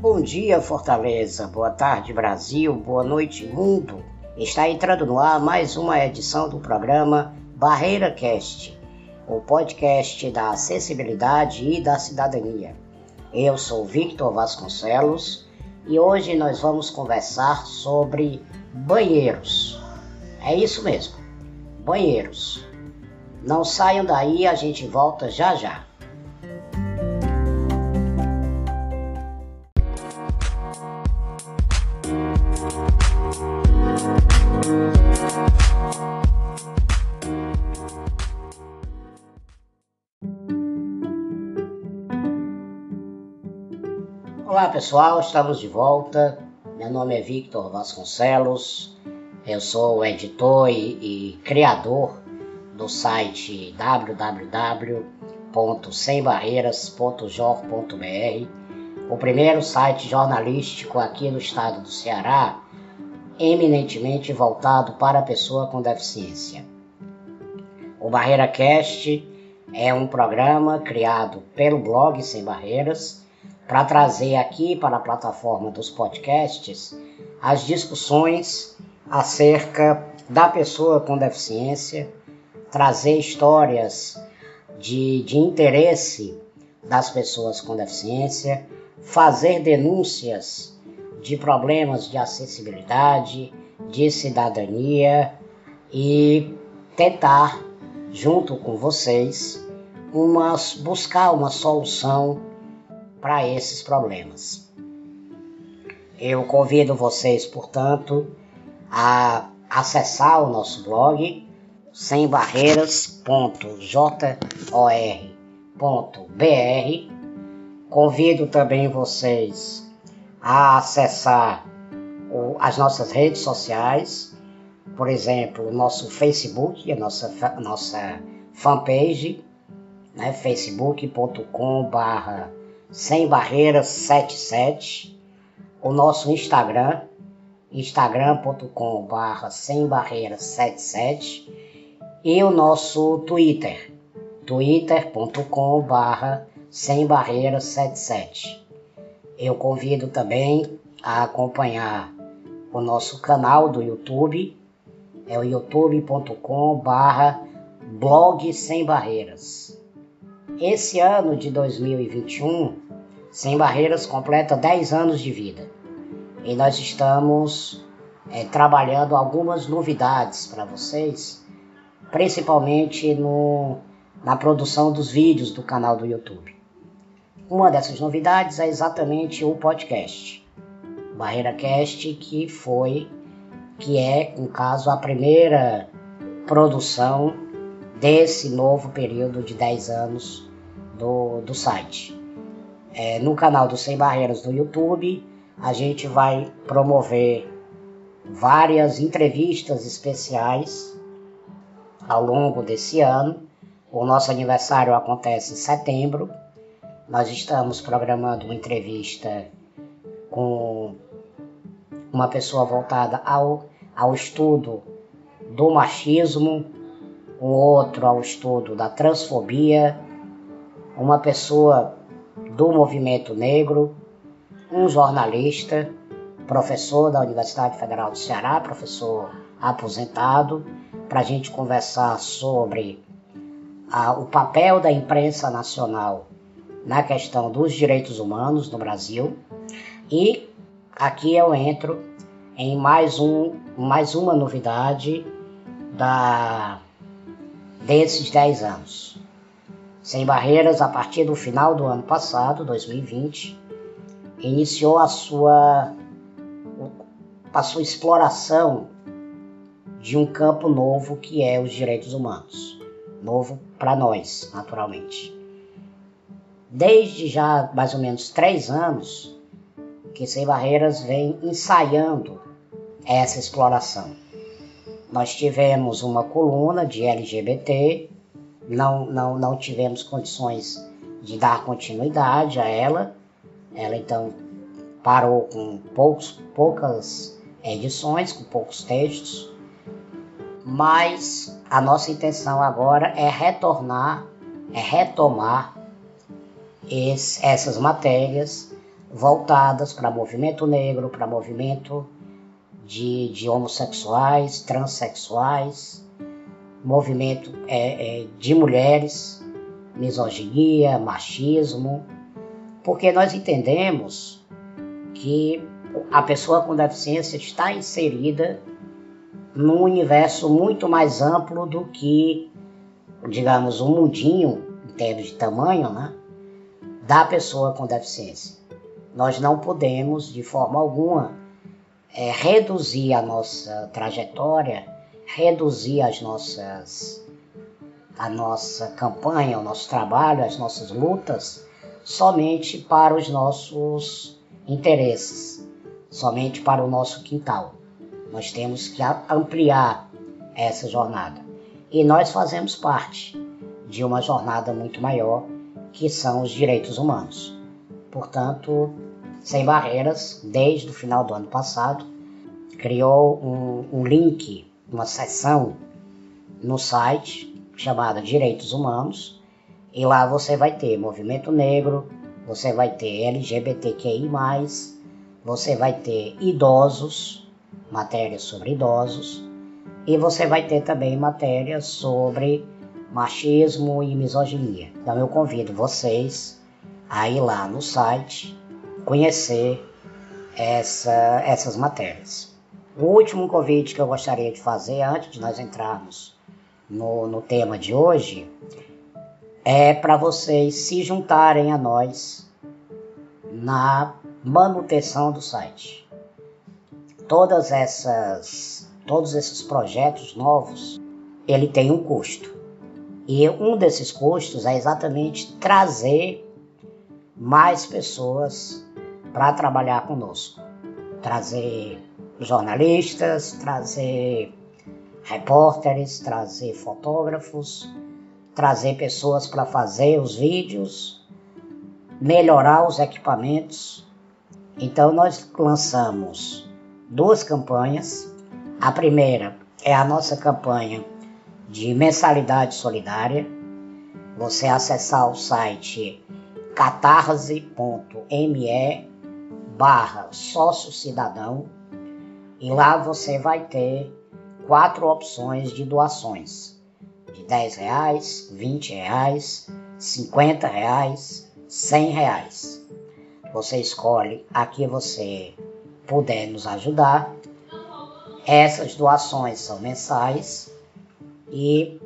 Bom dia, Fortaleza. Boa tarde, Brasil. Boa noite, mundo. Está entrando no ar mais uma edição do programa Barreira Cast, o podcast da acessibilidade e da cidadania. Eu sou Victor Vasconcelos e hoje nós vamos conversar sobre banheiros. É isso mesmo, banheiros. Não saiam daí, a gente volta já já. Pessoal, estamos de volta. Meu nome é Victor Vasconcelos, eu sou editor e, e criador do site www.sembarreiras.jor.br, o primeiro site jornalístico aqui no estado do Ceará, eminentemente voltado para a pessoa com deficiência. O Barreira Cast é um programa criado pelo blog Sem Barreiras para trazer aqui para a plataforma dos podcasts as discussões acerca da pessoa com deficiência, trazer histórias de, de interesse das pessoas com deficiência, fazer denúncias de problemas de acessibilidade, de cidadania e tentar, junto com vocês, buscar uma solução para esses problemas. Eu convido vocês, portanto, a acessar o nosso blog sembarreiras.jor.br. Convido também vocês a acessar o, as nossas redes sociais, por exemplo, o nosso Facebook, a nossa, a nossa fanpage, né, facebook.com.br sem barreiras 77, o nosso Instagram, instagram.com barra sem barreiras 77 e o nosso Twitter, twitter.com barra sem barreiras 77. Eu convido também a acompanhar o nosso canal do YouTube, é o youtube.com barra blog sem barreiras. Esse ano de 2021, Sem Barreiras completa 10 anos de vida e nós estamos é, trabalhando algumas novidades para vocês, principalmente no, na produção dos vídeos do canal do YouTube. Uma dessas novidades é exatamente o podcast, Barreira Cast, que foi, que é, no caso, a primeira produção desse novo período de 10 anos do, do site. É, no canal do Sem Barreiras no YouTube, a gente vai promover várias entrevistas especiais ao longo desse ano. O nosso aniversário acontece em setembro. Nós estamos programando uma entrevista com uma pessoa voltada ao, ao estudo do machismo, um outro ao estudo da transfobia uma pessoa do movimento negro, um jornalista, professor da Universidade Federal do Ceará, professor aposentado, para a gente conversar sobre a, o papel da imprensa nacional na questão dos direitos humanos no Brasil. E aqui eu entro em mais, um, mais uma novidade da, desses 10 anos. Sem Barreiras, a partir do final do ano passado, 2020, iniciou a sua, a exploração de um campo novo que é os direitos humanos. Novo para nós, naturalmente. Desde já mais ou menos três anos que Sem Barreiras vem ensaiando essa exploração. Nós tivemos uma coluna de LGBT, não, não, não tivemos condições de dar continuidade a ela. Ela então parou com poucos, poucas edições, com poucos textos, mas a nossa intenção agora é retornar, é retomar esse, essas matérias voltadas para movimento negro, para movimento de, de homossexuais, transexuais, movimento é, é, de mulheres, misoginia, machismo, porque nós entendemos que a pessoa com deficiência está inserida num universo muito mais amplo do que, digamos, um mundinho, em termos de tamanho, né, da pessoa com deficiência. Nós não podemos, de forma alguma, é, reduzir a nossa trajetória, reduzir as nossas, a nossa campanha, o nosso trabalho, as nossas lutas, somente para os nossos interesses, somente para o nosso quintal. Nós temos que ampliar essa jornada. E nós fazemos parte de uma jornada muito maior, que são os direitos humanos. Portanto, Sem Barreiras, desde o final do ano passado, criou um, um link, uma seção no site chamada Direitos Humanos, e lá você vai ter movimento negro, você vai ter LGBTQI, você vai ter idosos, matérias sobre idosos, e você vai ter também matérias sobre machismo e misoginia. Então eu convido vocês a ir lá no site conhecer essa, essas matérias. O último convite que eu gostaria de fazer antes de nós entrarmos no, no tema de hoje é para vocês se juntarem a nós na manutenção do site. Todas essas, todos esses projetos novos, ele tem um custo. E um desses custos é exatamente trazer mais pessoas para trabalhar conosco. Trazer jornalistas, trazer repórteres, trazer fotógrafos, trazer pessoas para fazer os vídeos, melhorar os equipamentos. Então nós lançamos duas campanhas. A primeira é a nossa campanha de mensalidade solidária. Você acessar o site catarse.me barra sócio cidadão e lá você vai ter quatro opções de doações de 10 reais, 20 reais, 50 reais, 100 reais. Você escolhe a que você puder nos ajudar. Essas doações são mensais e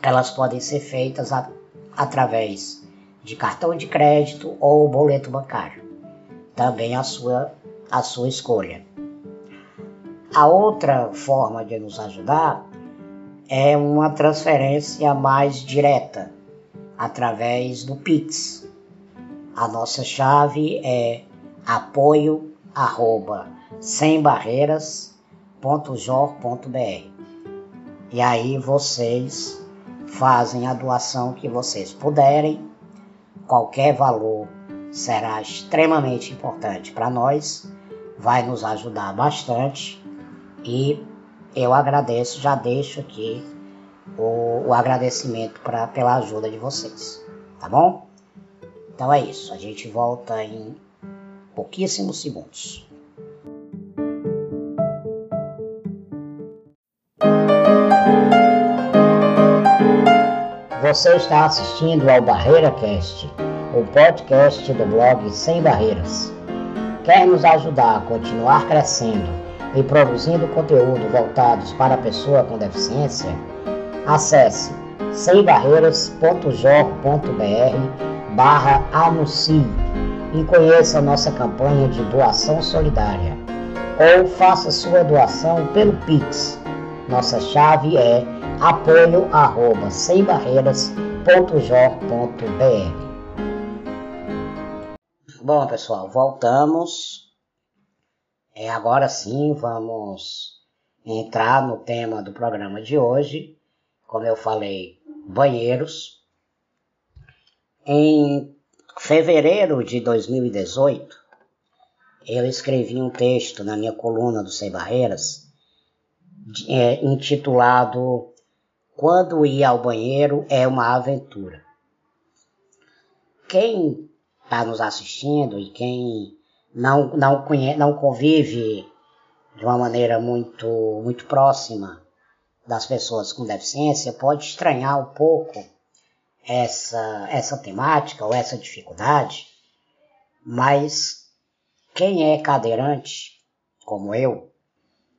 elas podem ser feitas a, através de cartão de crédito ou boleto bancário. Também a sua, a sua escolha. A outra forma de nos ajudar é uma transferência mais direta através do Pix. A nossa chave é apoio arroba sembarreiras.jor.br e aí vocês fazem a doação que vocês puderem. Qualquer valor será extremamente importante para nós, vai nos ajudar bastante e eu agradeço, já deixo aqui o, o agradecimento pra, pela ajuda de vocês, tá bom? Então é isso, a gente volta em pouquíssimos segundos. Você está assistindo ao Barreira Cast, o podcast do blog Sem Barreiras. Quer nos ajudar a continuar crescendo? e produzindo conteúdo voltados para a pessoa com deficiência, acesse sembarreiras.jor.br barra anuncie e conheça nossa campanha de doação solidária ou faça sua doação pelo Pix. Nossa chave é apoio arroba sembarreiras.jor.br Bom pessoal, voltamos é, agora sim, vamos entrar no tema do programa de hoje. Como eu falei, banheiros. Em fevereiro de 2018, eu escrevi um texto na minha coluna do Sem Barreiras, é, intitulado Quando ir ao banheiro é uma aventura. Quem está nos assistindo e quem não, não, conhece, não convive de uma maneira muito, muito próxima das pessoas com deficiência pode estranhar um pouco essa, essa temática ou essa dificuldade, mas quem é cadeirante, como eu,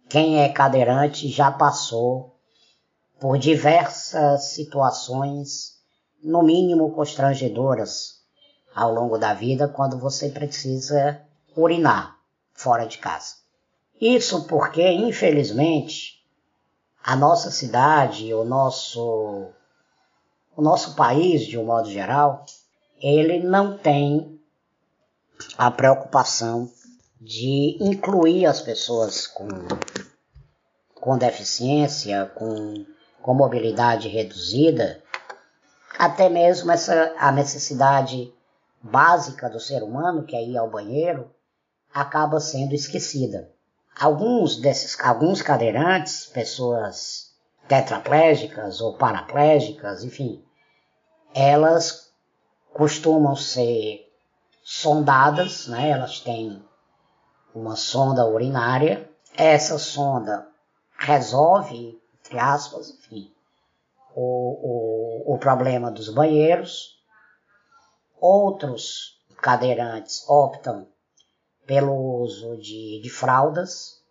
quem é cadeirante já passou por diversas situações, no mínimo constrangedoras, ao longo da vida, quando você precisa urinar fora de casa. Isso porque, infelizmente, a nossa cidade, o nosso, o nosso país, de um modo geral, ele não tem a preocupação de incluir as pessoas com, com deficiência, com, com mobilidade reduzida, até mesmo essa, a necessidade básica do ser humano, que é ir ao banheiro, acaba sendo esquecida. Alguns desses, alguns cadeirantes, pessoas tetraplégicas ou paraplégicas, enfim, elas costumam ser sondadas, né? Elas têm uma sonda urinária. Essa sonda resolve, entre aspas, enfim, o, o, o problema dos banheiros. Outros cadeirantes optam pelo uso de, de fraldas,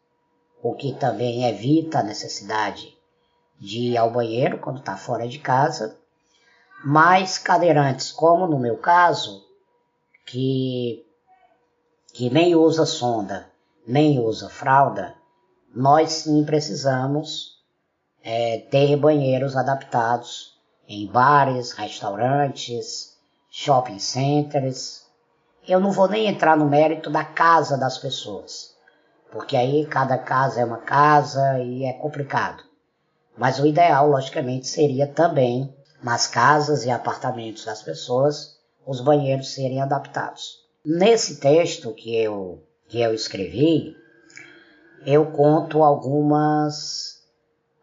o que também evita a necessidade de ir ao banheiro quando está fora de casa. Mas cadeirantes, como no meu caso, que, que nem usa sonda, nem usa fralda, nós sim precisamos é, ter banheiros adaptados em bares, restaurantes, shopping centers, eu não vou nem entrar no mérito da casa das pessoas, porque aí cada casa é uma casa e é complicado. Mas o ideal, logicamente, seria também nas casas e apartamentos das pessoas os banheiros serem adaptados. Nesse texto que eu, que eu escrevi, eu conto algumas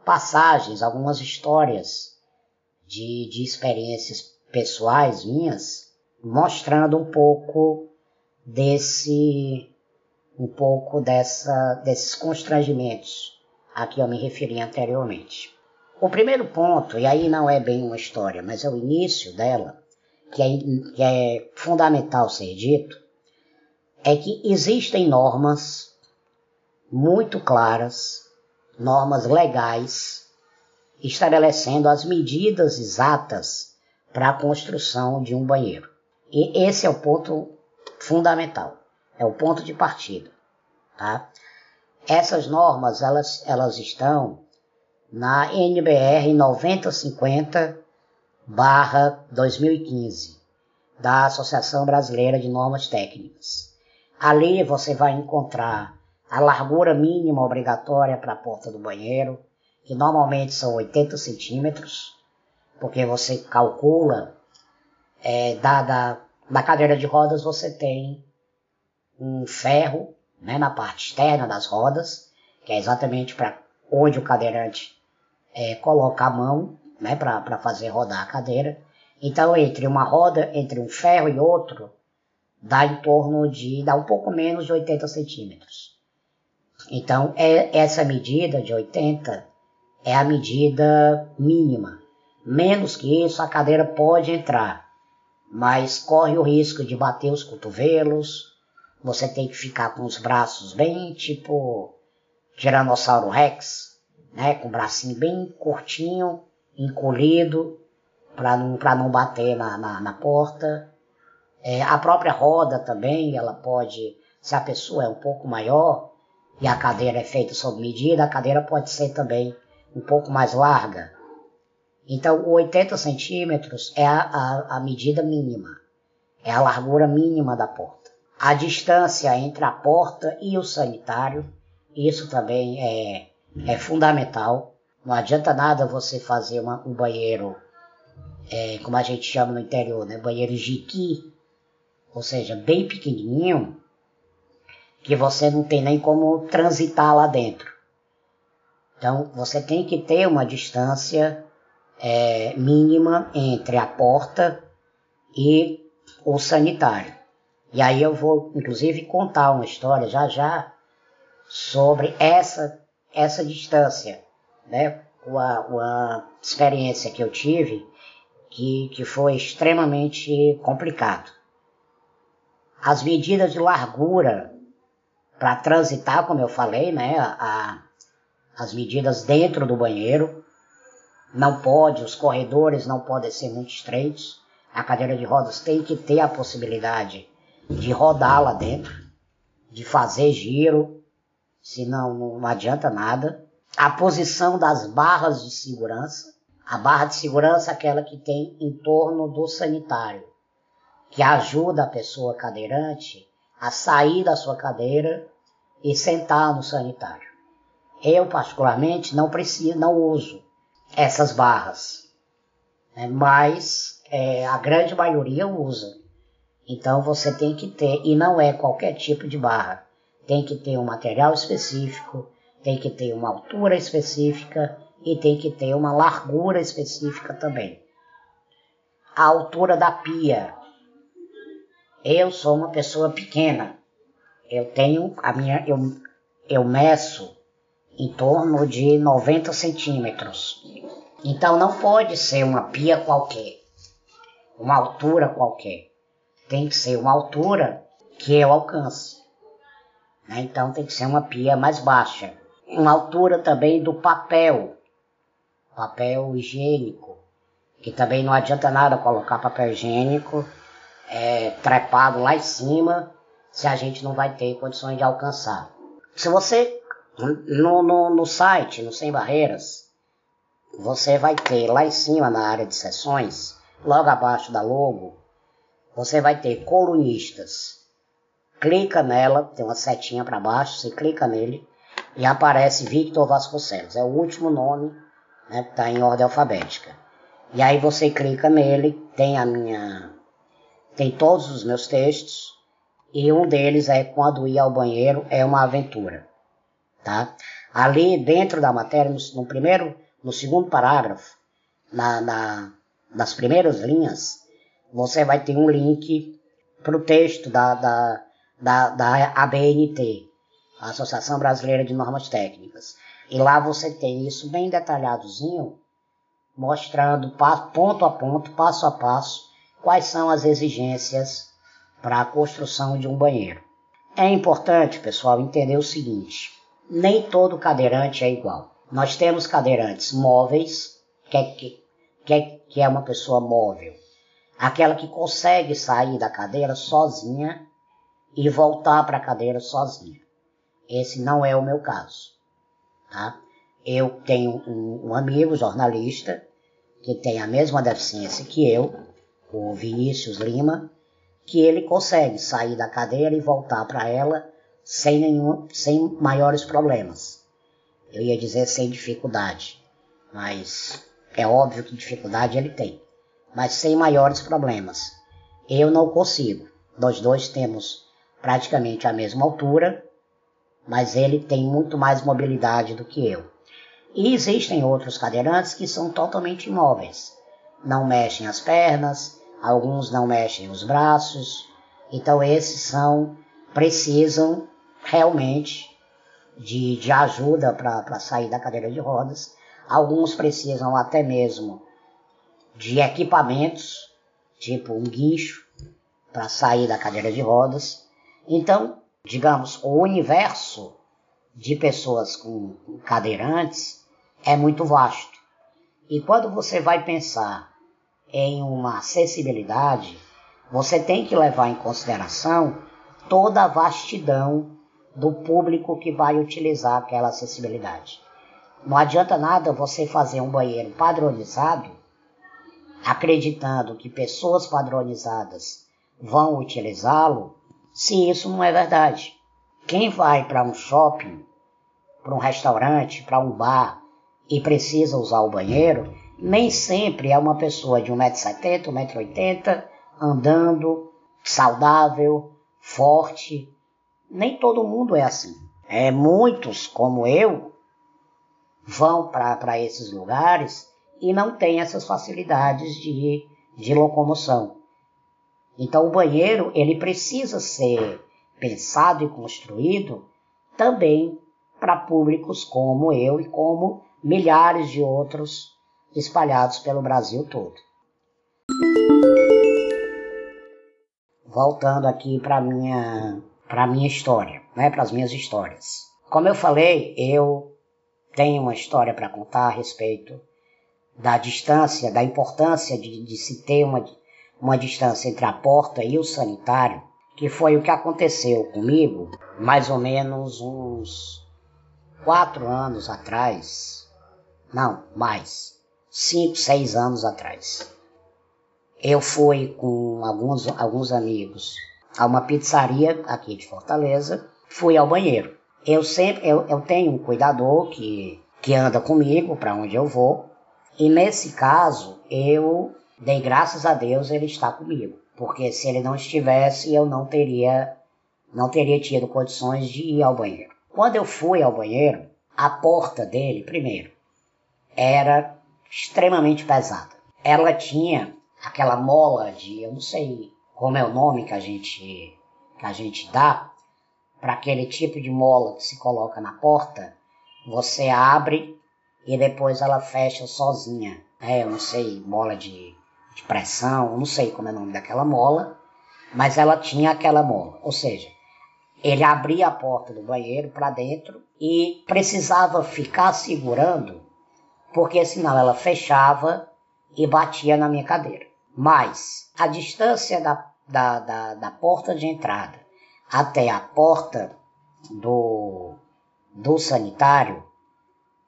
passagens, algumas histórias de, de experiências pessoais minhas mostrando um pouco desse um pouco dessa desses constrangimentos a que eu me referi anteriormente. O primeiro ponto, e aí não é bem uma história, mas é o início dela, que é, que é fundamental ser dito, é que existem normas muito claras, normas legais, estabelecendo as medidas exatas para a construção de um banheiro. E esse é o ponto fundamental, é o ponto de partida. Tá? Essas normas elas, elas estão na NBR 9050 barra 2015 da Associação Brasileira de Normas Técnicas. Ali você vai encontrar a largura mínima obrigatória para a porta do banheiro, que normalmente são 80 centímetros, porque você calcula é, da, da cadeira de rodas você tem um ferro né, na parte externa das rodas, que é exatamente para onde o cadeirante é, coloca a mão né, para fazer rodar a cadeira. Então, entre uma roda, entre um ferro e outro, dá em torno de, dá um pouco menos de 80 centímetros. Então, é, essa medida de 80 é a medida mínima. Menos que isso, a cadeira pode entrar mas corre o risco de bater os cotovelos. Você tem que ficar com os braços bem tipo Tiranossauro Rex, né, com o bracinho bem curtinho, encolhido, para não, não bater na, na, na porta. É, a própria roda também, ela pode, se a pessoa é um pouco maior e a cadeira é feita sob medida, a cadeira pode ser também um pouco mais larga. Então, 80 centímetros é a, a, a medida mínima, é a largura mínima da porta. A distância entre a porta e o sanitário, isso também é, é fundamental. Não adianta nada você fazer uma, um banheiro, é, como a gente chama no interior, né? banheiro jiqui, ou seja, bem pequenininho, que você não tem nem como transitar lá dentro. Então, você tem que ter uma distância é, mínima entre a porta e o sanitário. E aí eu vou, inclusive, contar uma história já já sobre essa, essa distância, né? Uma, uma experiência que eu tive que, que foi extremamente complicado. As medidas de largura para transitar, como eu falei, né? A, as medidas dentro do banheiro, não pode, os corredores não podem ser muito estreitos. A cadeira de rodas tem que ter a possibilidade de rodar lá dentro, de fazer giro, senão não adianta nada. A posição das barras de segurança, a barra de segurança é aquela que tem em torno do sanitário, que ajuda a pessoa cadeirante a sair da sua cadeira e sentar no sanitário. Eu particularmente não preciso, não uso essas barras, né? mas é, a grande maioria usa. Então você tem que ter, e não é qualquer tipo de barra, tem que ter um material específico, tem que ter uma altura específica e tem que ter uma largura específica também. A altura da pia. Eu sou uma pessoa pequena. Eu tenho a minha, eu, eu meço em torno de 90 centímetros. Então não pode ser uma pia qualquer, uma altura qualquer tem que ser uma altura que eu alcance. Né? Então tem que ser uma pia mais baixa. Uma altura também do papel, papel higiênico, que também não adianta nada colocar papel higiênico é, trepado lá em cima se a gente não vai ter condições de alcançar. Se você, no, no, no site, no Sem Barreiras, você vai ter lá em cima na área de sessões, logo abaixo da logo, você vai ter colunistas. Clica nela, tem uma setinha para baixo, você clica nele e aparece Victor Vasconcelos. É o último nome, né, que está em ordem alfabética. E aí você clica nele, tem a minha, tem todos os meus textos e um deles é quando ir ao banheiro é uma aventura, tá? Ali dentro da matéria, no, primeiro, no segundo parágrafo, na, na, nas primeiras linhas, você vai ter um link para o texto da, da, da, da ABNT, Associação Brasileira de Normas Técnicas. E lá você tem isso bem detalhadozinho, mostrando ponto a ponto, passo a passo, quais são as exigências para a construção de um banheiro. É importante, pessoal, entender o seguinte: nem todo cadeirante é igual. Nós temos cadeirantes móveis, que é, que, que é, é uma pessoa móvel, aquela que consegue sair da cadeira sozinha e voltar para a cadeira sozinha. Esse não é o meu caso, tá? Eu tenho um, um amigo jornalista que tem a mesma deficiência que eu, o Vinícius Lima, que ele consegue sair da cadeira e voltar para ela sem nenhum, sem maiores problemas. Eu ia dizer sem dificuldade, mas é óbvio que dificuldade ele tem mas sem maiores problemas. Eu não consigo. Nós dois temos praticamente a mesma altura, mas ele tem muito mais mobilidade do que eu. E existem outros cadeirantes que são totalmente imóveis. Não mexem as pernas, alguns não mexem os braços. Então esses são precisam realmente de, de ajuda para sair da cadeira de rodas. Alguns precisam até mesmo de equipamentos, tipo um guincho para sair da cadeira de rodas. Então, digamos, o universo de pessoas com cadeirantes é muito vasto. E quando você vai pensar em uma acessibilidade, você tem que levar em consideração toda a vastidão do público que vai utilizar aquela acessibilidade. Não adianta nada você fazer um banheiro padronizado acreditando que pessoas padronizadas vão utilizá-lo, se isso não é verdade. Quem vai para um shopping, para um restaurante, para um bar e precisa usar o banheiro, nem sempre é uma pessoa de 1,70m, 1,80m, andando, saudável, forte. Nem todo mundo é assim. É, muitos, como eu, vão para esses lugares e não tem essas facilidades de, de locomoção. Então o banheiro ele precisa ser pensado e construído também para públicos como eu e como milhares de outros espalhados pelo Brasil todo. Voltando aqui para minha para minha história, né, para as minhas histórias. Como eu falei, eu tenho uma história para contar a respeito da distância, da importância de, de se ter uma, uma distância entre a porta e o sanitário, que foi o que aconteceu comigo mais ou menos uns quatro anos atrás, não, mais, cinco, seis anos atrás. Eu fui com alguns, alguns amigos a uma pizzaria aqui de Fortaleza, fui ao banheiro. Eu sempre eu, eu tenho um cuidador que, que anda comigo para onde eu vou, e nesse caso eu dei graças a Deus ele está comigo, porque se ele não estivesse eu não teria não teria tido condições de ir ao banheiro. Quando eu fui ao banheiro, a porta dele, primeiro, era extremamente pesada. Ela tinha aquela mola de, eu não sei como é o nome que a gente, que a gente dá, para aquele tipo de mola que se coloca na porta, você abre e depois ela fecha sozinha. É, eu não sei, mola de, de pressão, não sei como é o nome daquela mola, mas ela tinha aquela mola. Ou seja, ele abria a porta do banheiro para dentro e precisava ficar segurando, porque senão ela fechava e batia na minha cadeira. Mas a distância da, da, da, da porta de entrada até a porta do, do sanitário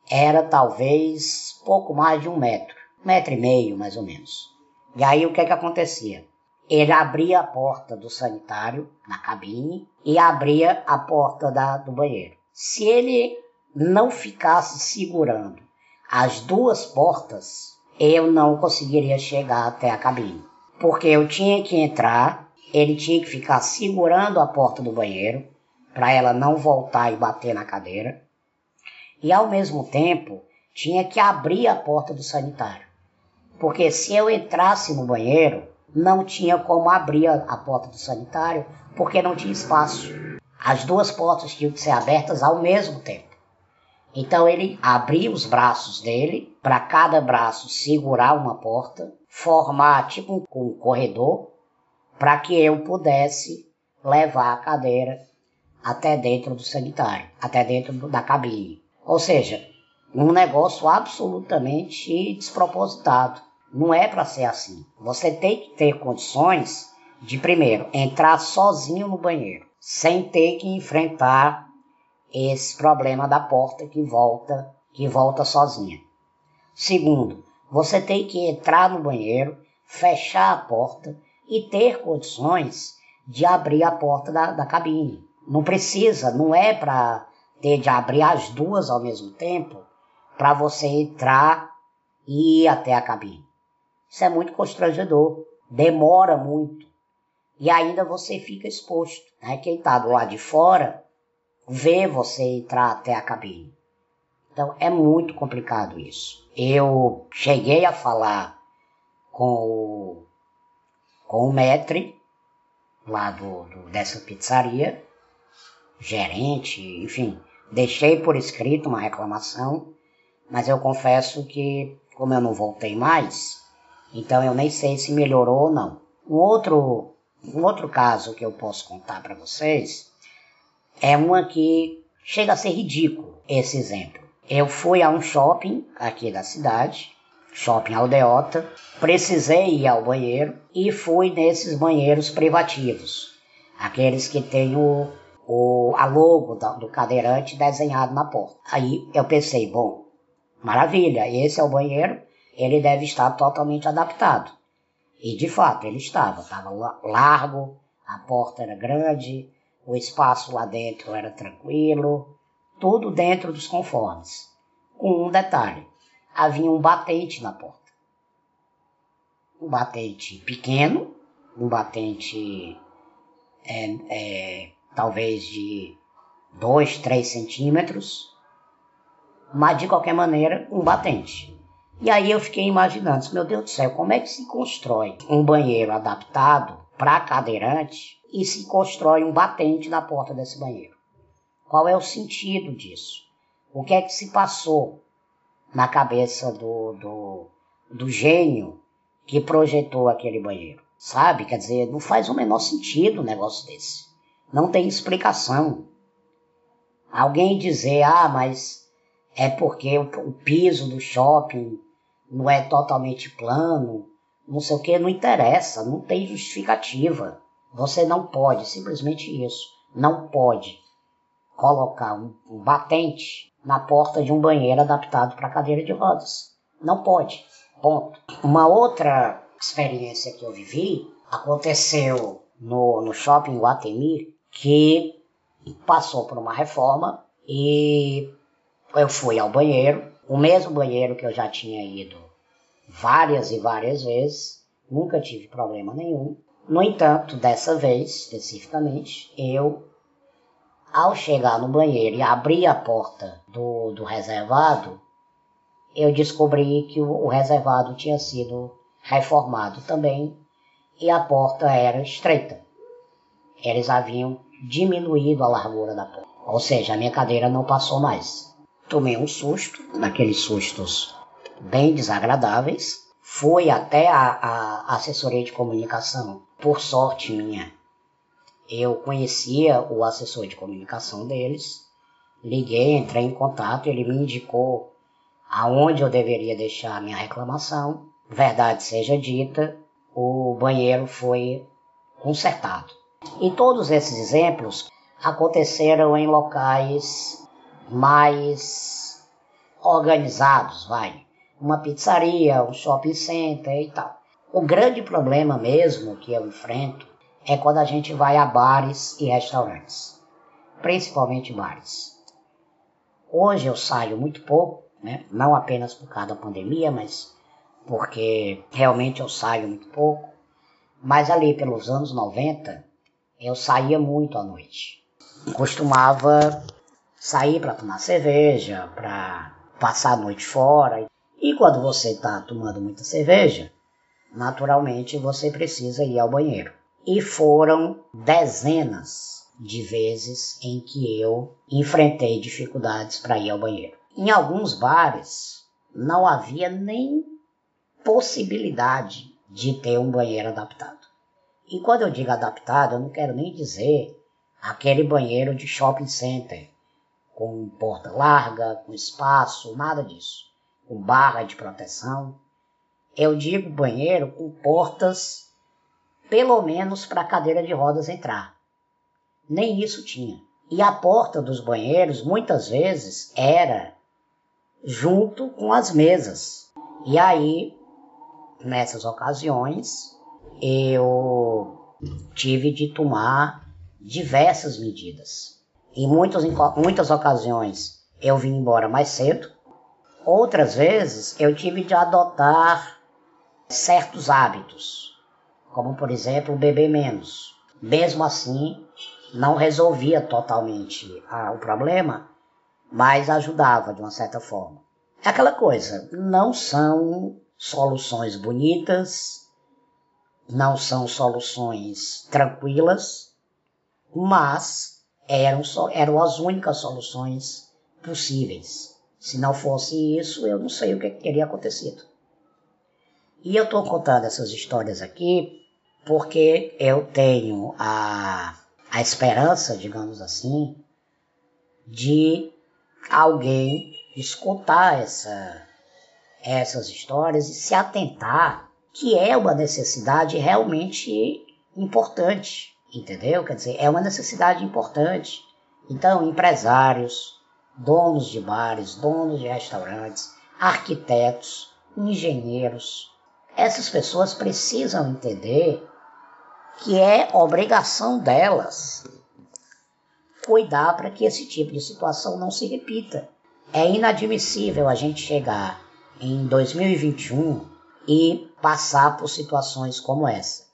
era talvez pouco mais de um metro, um metro e meio mais ou menos. E aí o que é que acontecia? Ele abria a porta do sanitário na cabine e abria a porta da, do banheiro. Se ele não ficasse segurando as duas portas, eu não conseguiria chegar até a cabine. Porque eu tinha que entrar, ele tinha que ficar segurando a porta do banheiro para ela não voltar e bater na cadeira. E ao mesmo tempo, tinha que abrir a porta do sanitário. Porque se eu entrasse no banheiro, não tinha como abrir a porta do sanitário, porque não tinha espaço. As duas portas tinham que ser abertas ao mesmo tempo. Então ele abria os braços dele, para cada braço segurar uma porta, formar tipo um, corredor, para que eu pudesse levar a cadeira até dentro do sanitário, até dentro da cabine. Ou seja, um negócio absolutamente despropositado. Não é para ser assim. Você tem que ter condições de, primeiro, entrar sozinho no banheiro, sem ter que enfrentar esse problema da porta que volta, que volta sozinha. Segundo, você tem que entrar no banheiro, fechar a porta e ter condições de abrir a porta da, da cabine. Não precisa, não é para ter de abrir as duas ao mesmo tempo para você entrar e ir até a cabine. Isso é muito constrangedor, demora muito e ainda você fica exposto. Né? Quem está do lado de fora vê você entrar até a cabine. Então é muito complicado isso. Eu cheguei a falar com o, com o metre lá do, do, dessa pizzaria, gerente, enfim, deixei por escrito uma reclamação, mas eu confesso que, como eu não voltei mais, então eu nem sei se melhorou ou não. Um outro, um outro caso que eu posso contar para vocês é uma que chega a ser ridículo esse exemplo. Eu fui a um shopping aqui da cidade, shopping Aldeota, precisei ir ao banheiro e fui nesses banheiros privativos, aqueles que têm o, o a logo do cadeirante desenhado na porta. Aí eu pensei, bom, maravilha, esse é o banheiro ele deve estar totalmente adaptado. E de fato ele estava, estava largo, a porta era grande, o espaço lá dentro era tranquilo, tudo dentro dos conformes. Com um detalhe: havia um batente na porta. Um batente pequeno, um batente é, é, talvez de 2, 3 centímetros, mas de qualquer maneira, um batente. E aí eu fiquei imaginando, meu Deus do céu, como é que se constrói um banheiro adaptado para cadeirante e se constrói um batente na porta desse banheiro. Qual é o sentido disso? O que é que se passou na cabeça do, do, do gênio que projetou aquele banheiro? Sabe? Quer dizer, não faz o menor sentido um negócio desse. Não tem explicação. Alguém dizer, ah, mas é porque o, o piso do shopping não é totalmente plano, não sei o que, não interessa, não tem justificativa. Você não pode, simplesmente isso, não pode colocar um, um batente na porta de um banheiro adaptado para cadeira de rodas. Não pode. Ponto. Uma outra experiência que eu vivi aconteceu no, no shopping Guatemi, que passou por uma reforma e eu fui ao banheiro, o mesmo banheiro que eu já tinha ido várias e várias vezes, nunca tive problema nenhum. No entanto, dessa vez especificamente, eu, ao chegar no banheiro e abrir a porta do, do reservado, eu descobri que o, o reservado tinha sido reformado também e a porta era estreita. Eles haviam diminuído a largura da porta, ou seja, a minha cadeira não passou mais. Tomei um susto, daqueles sustos bem desagradáveis. Fui até a, a assessoria de comunicação, por sorte minha. Eu conhecia o assessor de comunicação deles, liguei, entrei em contato, ele me indicou aonde eu deveria deixar a minha reclamação. Verdade seja dita, o banheiro foi consertado. E todos esses exemplos aconteceram em locais mais organizados, vai uma pizzaria, um shopping center e tal. O grande problema mesmo que eu enfrento é quando a gente vai a bares e restaurantes, principalmente bares. Hoje eu saio muito pouco, né? não apenas por causa da pandemia, mas porque realmente eu saio muito pouco. Mas ali pelos anos 90, eu saía muito à noite. Costumava sair para tomar cerveja, para passar a noite fora. E quando você está tomando muita cerveja, naturalmente você precisa ir ao banheiro. E foram dezenas de vezes em que eu enfrentei dificuldades para ir ao banheiro. Em alguns bares não havia nem possibilidade de ter um banheiro adaptado. E quando eu digo adaptado, eu não quero nem dizer aquele banheiro de shopping center com porta larga, com espaço, nada disso com barra de proteção. Eu digo banheiro com portas, pelo menos para a cadeira de rodas entrar. Nem isso tinha. E a porta dos banheiros, muitas vezes, era junto com as mesas. E aí, nessas ocasiões, eu tive de tomar diversas medidas. Em muitas, muitas ocasiões, eu vim embora mais cedo, Outras vezes eu tive de adotar certos hábitos, como por exemplo beber menos. Mesmo assim, não resolvia totalmente ah, o problema, mas ajudava de uma certa forma. É aquela coisa, não são soluções bonitas, não são soluções tranquilas, mas eram, eram as únicas soluções possíveis. Se não fosse isso, eu não sei o que teria acontecido. E eu estou contando essas histórias aqui porque eu tenho a, a esperança, digamos assim, de alguém escutar essa, essas histórias e se atentar que é uma necessidade realmente importante, entendeu? Quer dizer, é uma necessidade importante. Então, empresários, donos de bares, donos de restaurantes, arquitetos, engenheiros. Essas pessoas precisam entender que é obrigação delas cuidar para que esse tipo de situação não se repita. É inadmissível a gente chegar em 2021 e passar por situações como essa.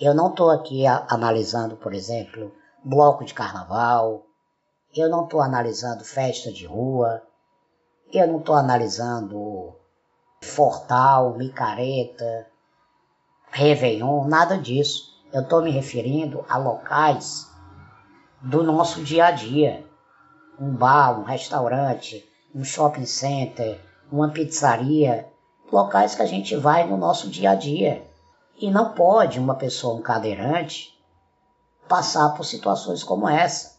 Eu não estou aqui analisando, por exemplo, bloco de carnaval, eu não estou analisando festa de rua, eu não estou analisando Fortal, Micareta, Réveillon, nada disso. Eu estou me referindo a locais do nosso dia a dia. Um bar, um restaurante, um shopping center, uma pizzaria, locais que a gente vai no nosso dia a dia. E não pode uma pessoa, um cadeirante, passar por situações como essa.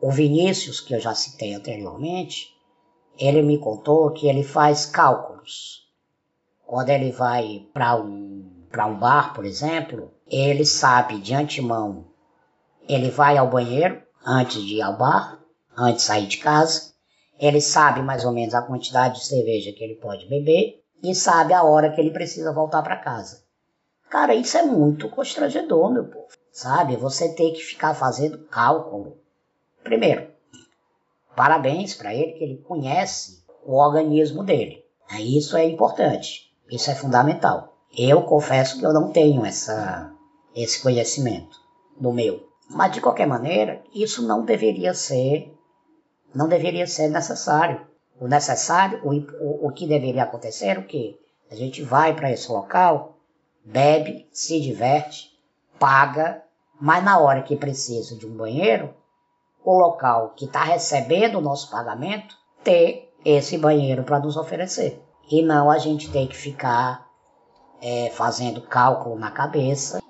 O Vinícius, que eu já citei anteriormente, ele me contou que ele faz cálculos. Quando ele vai para um, um bar, por exemplo, ele sabe de antemão, ele vai ao banheiro antes de ir ao bar, antes de sair de casa, ele sabe mais ou menos a quantidade de cerveja que ele pode beber e sabe a hora que ele precisa voltar para casa. Cara, isso é muito constrangedor, meu povo. Sabe? Você tem que ficar fazendo cálculo. Primeiro, parabéns para ele que ele conhece o organismo dele. Isso é importante. Isso é fundamental. Eu confesso que eu não tenho essa, esse conhecimento do meu. Mas de qualquer maneira, isso não deveria ser não deveria ser necessário. O necessário, o, o, o que deveria acontecer é o que? A gente vai para esse local, bebe, se diverte, paga, mas na hora que precisa de um banheiro, o local que está recebendo o nosso pagamento ter esse banheiro para nos oferecer. E não a gente ter que ficar é, fazendo cálculo na cabeça.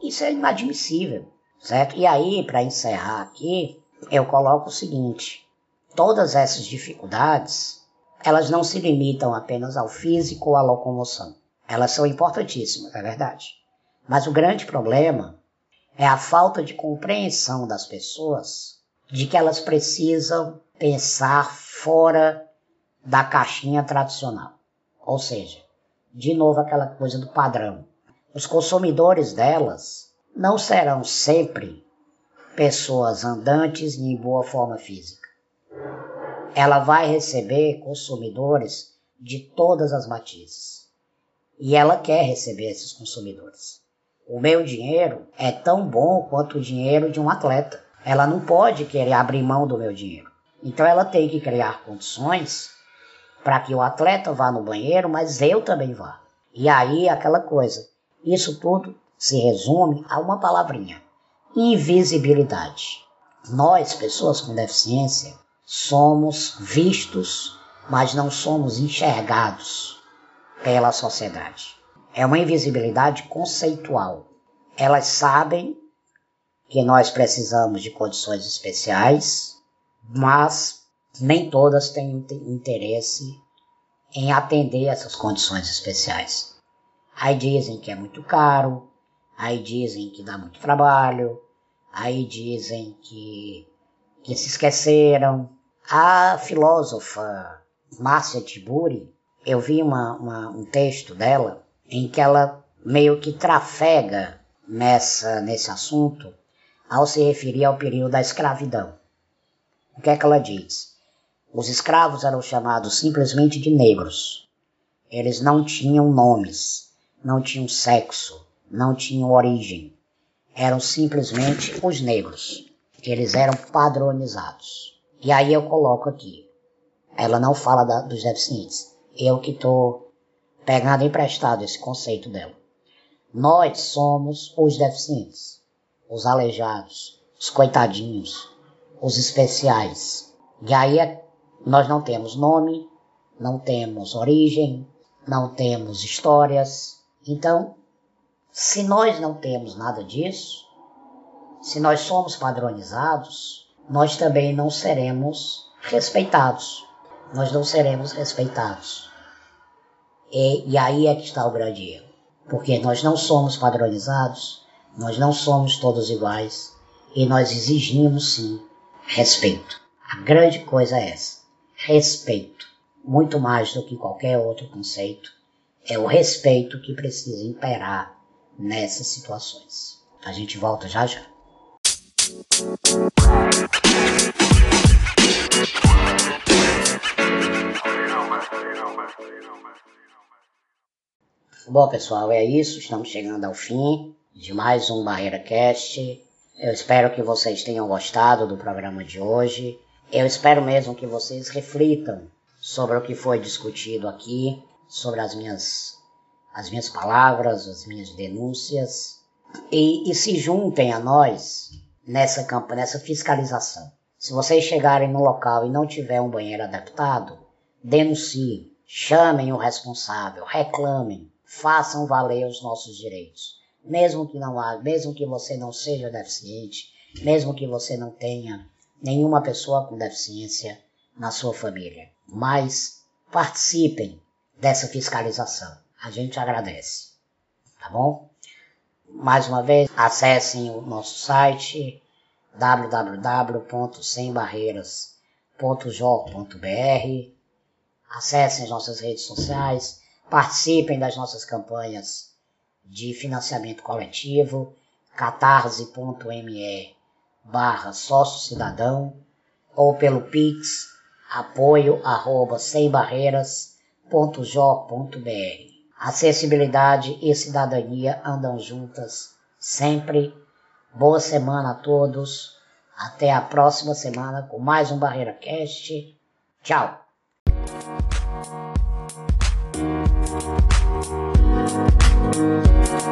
Isso é inadmissível, certo? E aí, para encerrar aqui, eu coloco o seguinte: Todas essas dificuldades, elas não se limitam apenas ao físico ou à locomoção. Elas são importantíssimas, é verdade. Mas o grande problema é a falta de compreensão das pessoas de que elas precisam pensar fora da caixinha tradicional. Ou seja, de novo aquela coisa do padrão. Os consumidores delas não serão sempre pessoas andantes e em boa forma física ela vai receber consumidores de todas as matizes. E ela quer receber esses consumidores. O meu dinheiro é tão bom quanto o dinheiro de um atleta. Ela não pode querer abrir mão do meu dinheiro. Então ela tem que criar condições para que o atleta vá no banheiro, mas eu também vá. E aí aquela coisa. Isso tudo se resume a uma palavrinha: invisibilidade. Nós, pessoas com deficiência, somos vistos, mas não somos enxergados pela sociedade. É uma invisibilidade conceitual. Elas sabem que nós precisamos de condições especiais, mas nem todas têm interesse em atender essas condições especiais. Aí dizem que é muito caro, aí dizem que dá muito trabalho, aí dizem que, que se esqueceram, a filósofa Márcia Tiburi, eu vi uma, uma, um texto dela em que ela meio que trafega nessa, nesse assunto ao se referir ao período da escravidão. O que é que ela diz? Os escravos eram chamados simplesmente de negros. Eles não tinham nomes, não tinham sexo, não tinham origem. Eram simplesmente os negros. Eles eram padronizados. E aí eu coloco aqui. Ela não fala da, dos deficientes. Eu que estou pegando emprestado esse conceito dela. Nós somos os deficientes, os aleijados, os coitadinhos, os especiais. E aí nós não temos nome, não temos origem, não temos histórias. Então, se nós não temos nada disso, se nós somos padronizados, nós também não seremos respeitados. Nós não seremos respeitados. E, e aí é que está o grande erro. Porque nós não somos padronizados, nós não somos todos iguais e nós exigimos sim respeito. A grande coisa é essa: respeito. Muito mais do que qualquer outro conceito, é o respeito que precisa imperar nessas situações. A gente volta já já. Bom, pessoal, é isso. Estamos chegando ao fim de mais um Barreira Cast. Eu espero que vocês tenham gostado do programa de hoje. Eu espero mesmo que vocês reflitam sobre o que foi discutido aqui, sobre as minhas, as minhas palavras, as minhas denúncias. e, e se juntem a nós nessa campanha, nessa fiscalização. Se vocês chegarem no local e não tiver um banheiro adaptado, denunciem, chamem o responsável, reclamem, façam valer os nossos direitos. Mesmo que não há, mesmo que você não seja deficiente, mesmo que você não tenha nenhuma pessoa com deficiência na sua família. Mas participem dessa fiscalização. A gente agradece. Tá bom? Mais uma vez, acessem o nosso site www.sembarreiras.jor.br Acessem as nossas redes sociais, participem das nossas campanhas de financiamento coletivo, catarse.me barra sócio cidadão ou pelo Pix apoio arroba sembarreiras.jor.br. Acessibilidade e cidadania andam juntas sempre. Boa semana a todos. Até a próxima semana com mais um Barreira Cast. Tchau! Música